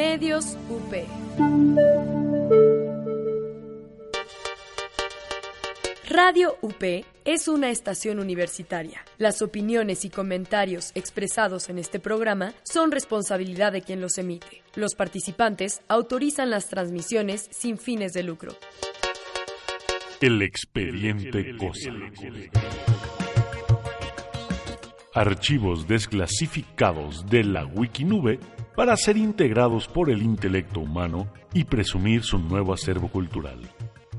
Medios UP. Radio UP es una estación universitaria. Las opiniones y comentarios expresados en este programa son responsabilidad de quien los emite. Los participantes autorizan las transmisiones sin fines de lucro. El expediente Cosa. Archivos desclasificados de la Wikinube para ser integrados por el intelecto humano y presumir su nuevo acervo cultural.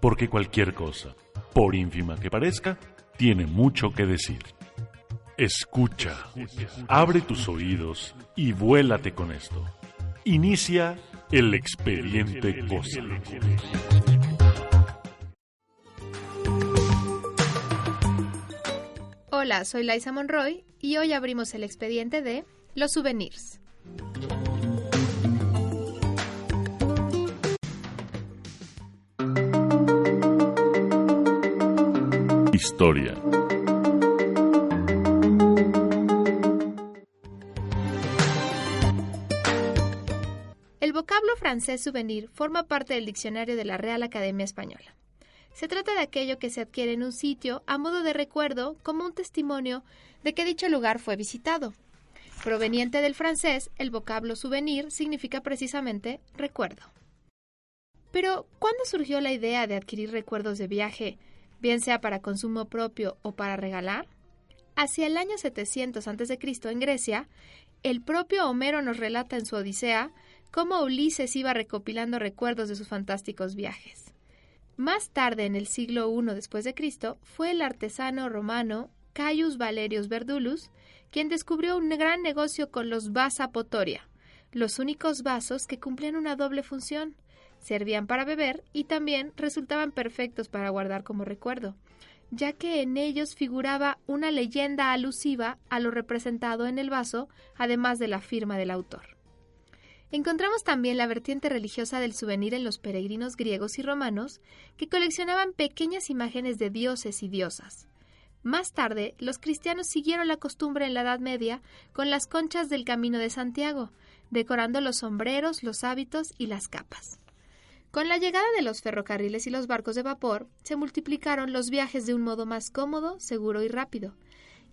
Porque cualquier cosa por ínfima que parezca, tiene mucho que decir. Escucha, abre tus oídos y vuélate con esto. Inicia el expediente Cosa. Hola, soy Liza Monroy y hoy abrimos el expediente de los souvenirs. Historia. El vocablo francés souvenir forma parte del diccionario de la Real Academia Española. Se trata de aquello que se adquiere en un sitio a modo de recuerdo como un testimonio de que dicho lugar fue visitado. Proveniente del francés, el vocablo souvenir significa precisamente recuerdo. Pero, ¿cuándo surgió la idea de adquirir recuerdos de viaje bien sea para consumo propio o para regalar? Hacia el año 700 a.C. en Grecia, el propio Homero nos relata en su Odisea cómo Ulises iba recopilando recuerdos de sus fantásticos viajes. Más tarde, en el siglo I después de Cristo, fue el artesano romano Caius Valerius Verdulus quien descubrió un gran negocio con los vasa potoria, los únicos vasos que cumplían una doble función servían para beber y también resultaban perfectos para guardar como recuerdo, ya que en ellos figuraba una leyenda alusiva a lo representado en el vaso, además de la firma del autor. Encontramos también la vertiente religiosa del souvenir en los peregrinos griegos y romanos, que coleccionaban pequeñas imágenes de dioses y diosas. Más tarde, los cristianos siguieron la costumbre en la Edad Media con las conchas del Camino de Santiago, decorando los sombreros, los hábitos y las capas. Con la llegada de los ferrocarriles y los barcos de vapor, se multiplicaron los viajes de un modo más cómodo, seguro y rápido.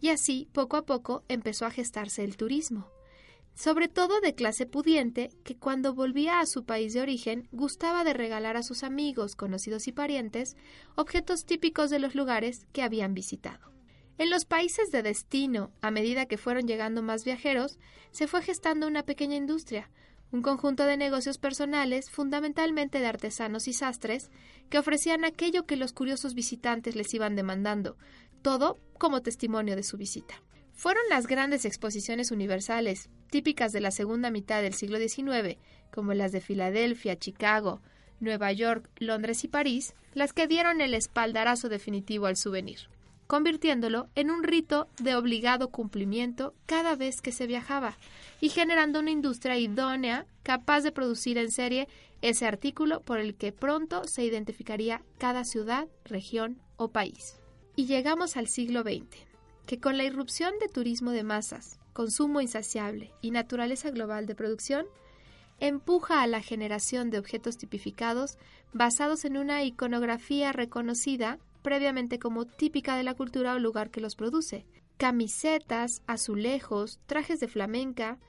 Y así, poco a poco, empezó a gestarse el turismo. Sobre todo de clase pudiente, que cuando volvía a su país de origen gustaba de regalar a sus amigos, conocidos y parientes objetos típicos de los lugares que habían visitado. En los países de destino, a medida que fueron llegando más viajeros, se fue gestando una pequeña industria, un conjunto de negocios personales, fundamentalmente de artesanos y sastres, que ofrecían aquello que los curiosos visitantes les iban demandando, todo como testimonio de su visita. Fueron las grandes exposiciones universales, típicas de la segunda mitad del siglo XIX, como las de Filadelfia, Chicago, Nueva York, Londres y París, las que dieron el espaldarazo definitivo al souvenir, convirtiéndolo en un rito de obligado cumplimiento cada vez que se viajaba, y generando una industria idónea capaz de producir en serie ese artículo por el que pronto se identificaría cada ciudad, región o país. Y llegamos al siglo XX, que con la irrupción de turismo de masas, consumo insaciable y naturaleza global de producción, empuja a la generación de objetos tipificados basados en una iconografía reconocida previamente como típica de la cultura o lugar que los produce. Camisetas, azulejos, trajes de flamenca,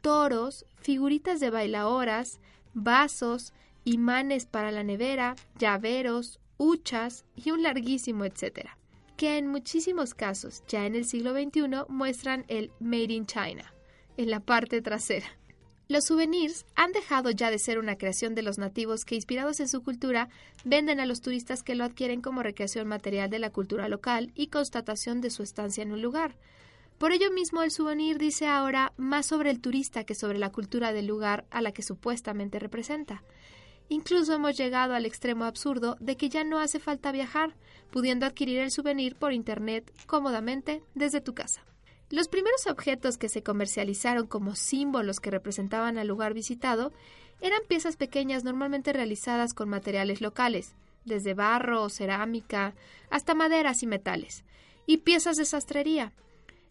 toros, figuritas de bailaoras, vasos, imanes para la nevera, llaveros, huchas y un larguísimo etcétera, que en muchísimos casos, ya en el siglo XXI, muestran el Made in China en la parte trasera. Los souvenirs han dejado ya de ser una creación de los nativos que, inspirados en su cultura, venden a los turistas que lo adquieren como recreación material de la cultura local y constatación de su estancia en un lugar. Por ello mismo el souvenir dice ahora más sobre el turista que sobre la cultura del lugar a la que supuestamente representa. Incluso hemos llegado al extremo absurdo de que ya no hace falta viajar, pudiendo adquirir el souvenir por Internet cómodamente desde tu casa. Los primeros objetos que se comercializaron como símbolos que representaban al lugar visitado eran piezas pequeñas normalmente realizadas con materiales locales, desde barro o cerámica hasta maderas y metales, y piezas de sastrería,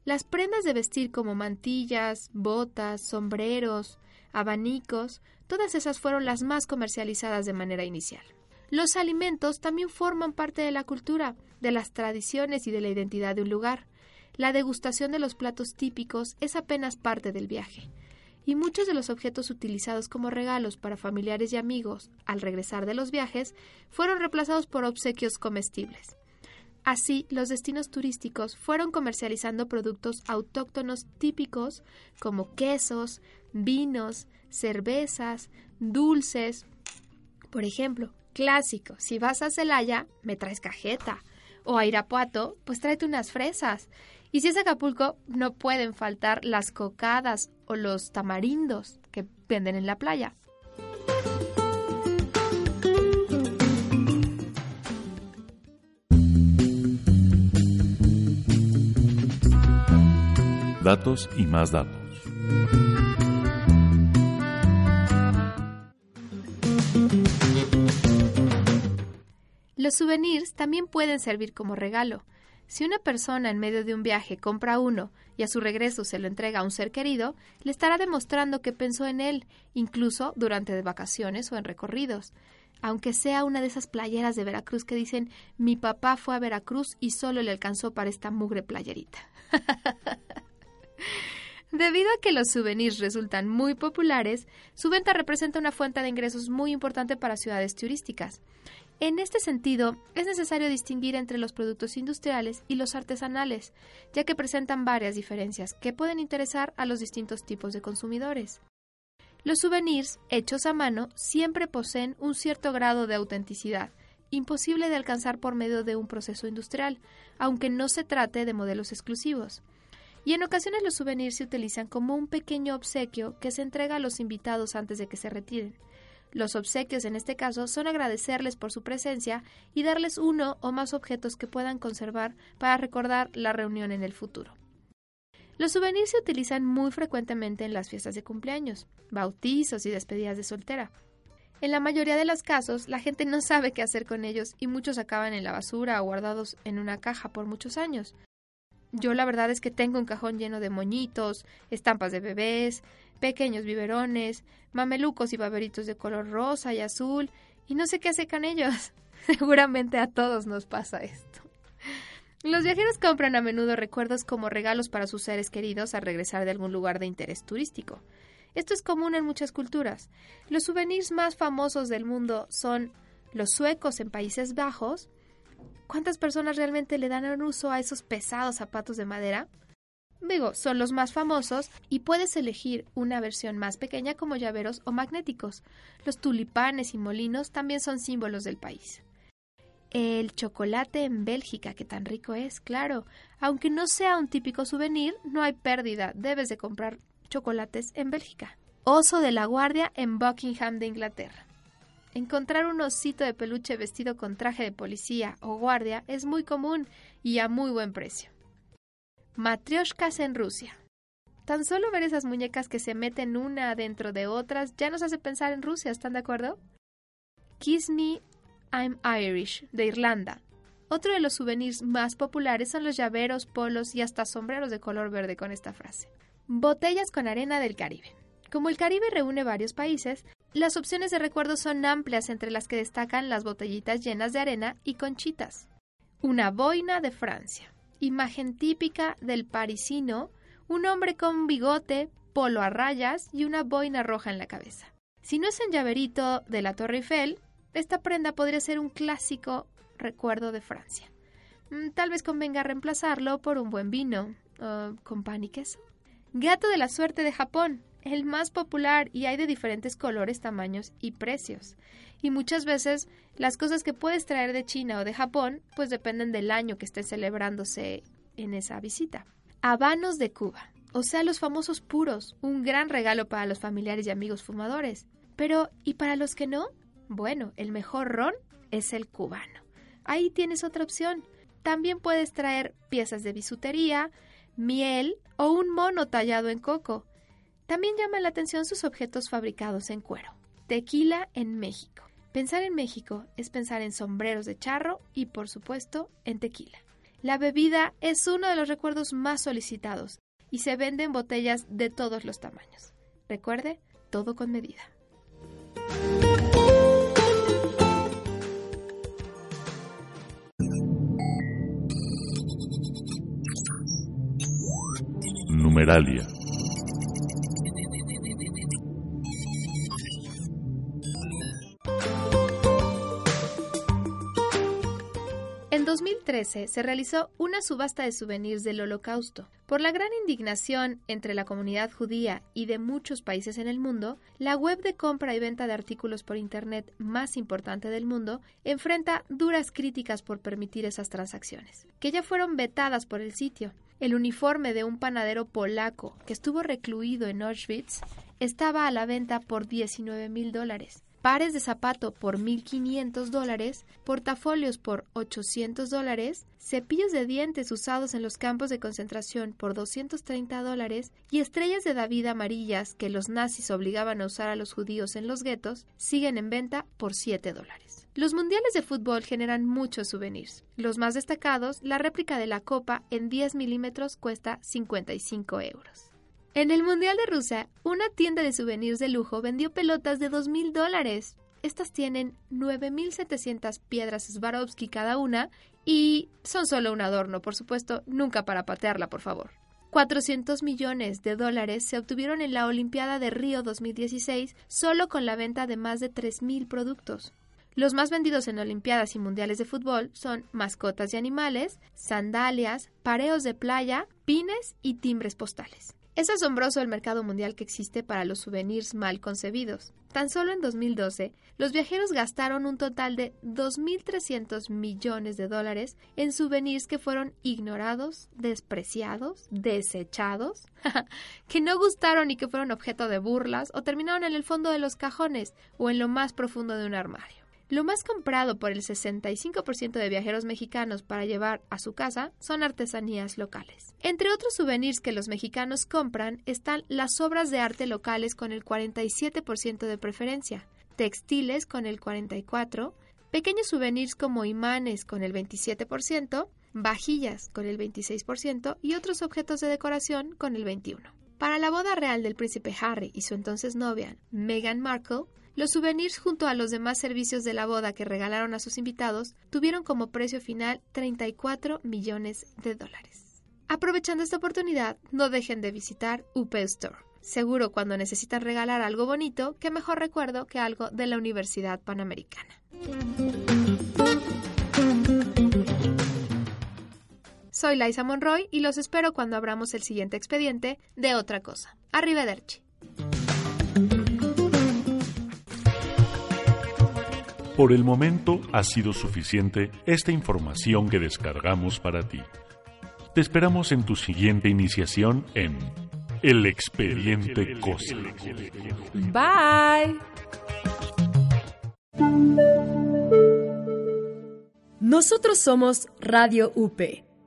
las prendas de vestir como mantillas, botas, sombreros, abanicos, todas esas fueron las más comercializadas de manera inicial. Los alimentos también forman parte de la cultura, de las tradiciones y de la identidad de un lugar. La degustación de los platos típicos es apenas parte del viaje y muchos de los objetos utilizados como regalos para familiares y amigos al regresar de los viajes fueron reemplazados por obsequios comestibles. Así, los destinos turísticos fueron comercializando productos autóctonos típicos como quesos, vinos, cervezas, dulces. Por ejemplo, clásico, si vas a Celaya, me traes cajeta. O a Irapuato, pues tráete unas fresas. Y si es Acapulco, no pueden faltar las cocadas o los tamarindos que venden en la playa. Datos y más datos. Los souvenirs también pueden servir como regalo. Si una persona en medio de un viaje compra uno y a su regreso se lo entrega a un ser querido, le estará demostrando que pensó en él, incluso durante vacaciones o en recorridos. Aunque sea una de esas playeras de Veracruz que dicen mi papá fue a Veracruz y solo le alcanzó para esta mugre playerita. Debido a que los souvenirs resultan muy populares, su venta representa una fuente de ingresos muy importante para ciudades turísticas. En este sentido, es necesario distinguir entre los productos industriales y los artesanales, ya que presentan varias diferencias que pueden interesar a los distintos tipos de consumidores. Los souvenirs hechos a mano siempre poseen un cierto grado de autenticidad, imposible de alcanzar por medio de un proceso industrial, aunque no se trate de modelos exclusivos. Y en ocasiones los souvenirs se utilizan como un pequeño obsequio que se entrega a los invitados antes de que se retiren. Los obsequios en este caso son agradecerles por su presencia y darles uno o más objetos que puedan conservar para recordar la reunión en el futuro. Los souvenirs se utilizan muy frecuentemente en las fiestas de cumpleaños, bautizos y despedidas de soltera. En la mayoría de los casos, la gente no sabe qué hacer con ellos y muchos acaban en la basura o guardados en una caja por muchos años. Yo la verdad es que tengo un cajón lleno de moñitos, estampas de bebés, pequeños biberones, mamelucos y baberitos de color rosa y azul, y no sé qué hacer con ellos. Seguramente a todos nos pasa esto. Los viajeros compran a menudo recuerdos como regalos para sus seres queridos al regresar de algún lugar de interés turístico. Esto es común en muchas culturas. Los souvenirs más famosos del mundo son los suecos en Países Bajos. ¿Cuántas personas realmente le dan un uso a esos pesados zapatos de madera? Digo, son los más famosos y puedes elegir una versión más pequeña como llaveros o magnéticos. Los tulipanes y molinos también son símbolos del país. El chocolate en Bélgica, que tan rico es, claro. Aunque no sea un típico souvenir, no hay pérdida, debes de comprar chocolates en Bélgica. Oso de la guardia en Buckingham de Inglaterra. Encontrar un osito de peluche vestido con traje de policía o guardia es muy común y a muy buen precio. Matrioshkas en Rusia. Tan solo ver esas muñecas que se meten una dentro de otras ya nos hace pensar en Rusia, ¿están de acuerdo? Kiss Me, I'm Irish, de Irlanda. Otro de los souvenirs más populares son los llaveros, polos y hasta sombreros de color verde con esta frase. Botellas con arena del Caribe. Como el Caribe reúne varios países, las opciones de recuerdos son amplias entre las que destacan las botellitas llenas de arena y conchitas. Una boina de Francia imagen típica del parisino, un hombre con bigote, polo a rayas y una boina roja en la cabeza. Si no es en llaverito de la Torre Eiffel, esta prenda podría ser un clásico recuerdo de Francia. Mm, tal vez convenga reemplazarlo por un buen vino, con pan y queso. Gato de la suerte de Japón, el más popular y hay de diferentes colores, tamaños y precios y muchas veces las cosas que puedes traer de China o de Japón pues dependen del año que esté celebrándose en esa visita. Habanos de Cuba, o sea, los famosos puros, un gran regalo para los familiares y amigos fumadores. Pero, ¿y para los que no? Bueno, el mejor ron es el cubano. Ahí tienes otra opción. También puedes traer piezas de bisutería, miel o un mono tallado en coco. También llaman la atención sus objetos fabricados en cuero. Tequila en México. Pensar en México es pensar en sombreros de charro y, por supuesto, en tequila. La bebida es uno de los recuerdos más solicitados y se vende en botellas de todos los tamaños. Recuerde, todo con medida. Numeralia. 2013 se realizó una subasta de souvenirs del Holocausto. Por la gran indignación entre la comunidad judía y de muchos países en el mundo, la web de compra y venta de artículos por Internet más importante del mundo enfrenta duras críticas por permitir esas transacciones, que ya fueron vetadas por el sitio. El uniforme de un panadero polaco que estuvo recluido en Auschwitz estaba a la venta por 19 mil dólares pares de zapato por 1.500 dólares, portafolios por 800 dólares, cepillos de dientes usados en los campos de concentración por 230 dólares y estrellas de David amarillas que los nazis obligaban a usar a los judíos en los guetos siguen en venta por 7 dólares. Los mundiales de fútbol generan muchos souvenirs. Los más destacados, la réplica de la copa en 10 milímetros cuesta 55 euros. En el Mundial de Rusia, una tienda de souvenirs de lujo vendió pelotas de 2.000 dólares. Estas tienen 9.700 piedras Swarovski cada una y son solo un adorno, por supuesto, nunca para patearla, por favor. 400 millones de dólares se obtuvieron en la Olimpiada de Río 2016 solo con la venta de más de 3.000 productos. Los más vendidos en Olimpiadas y Mundiales de Fútbol son mascotas y animales, sandalias, pareos de playa, pines y timbres postales. Es asombroso el mercado mundial que existe para los souvenirs mal concebidos. Tan solo en 2012, los viajeros gastaron un total de 2.300 millones de dólares en souvenirs que fueron ignorados, despreciados, desechados, que no gustaron y que fueron objeto de burlas o terminaron en el fondo de los cajones o en lo más profundo de un armario. Lo más comprado por el 65% de viajeros mexicanos para llevar a su casa son artesanías locales. Entre otros souvenirs que los mexicanos compran están las obras de arte locales con el 47% de preferencia, textiles con el 44%, pequeños souvenirs como imanes con el 27%, vajillas con el 26% y otros objetos de decoración con el 21%. Para la boda real del príncipe Harry y su entonces novia, Meghan Markle, los souvenirs junto a los demás servicios de la boda que regalaron a sus invitados tuvieron como precio final 34 millones de dólares. Aprovechando esta oportunidad, no dejen de visitar UP Store. Seguro cuando necesitan regalar algo bonito, qué mejor recuerdo que algo de la Universidad Panamericana. Soy Liza Monroy y los espero cuando abramos el siguiente expediente de otra cosa. Arrivederci. Por el momento ha sido suficiente esta información que descargamos para ti. Te esperamos en tu siguiente iniciación en El Expediente Cosa. Bye. Nosotros somos Radio UP,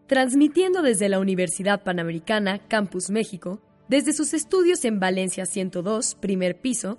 transmitiendo desde la Universidad Panamericana, Campus México, desde sus estudios en Valencia 102, primer piso,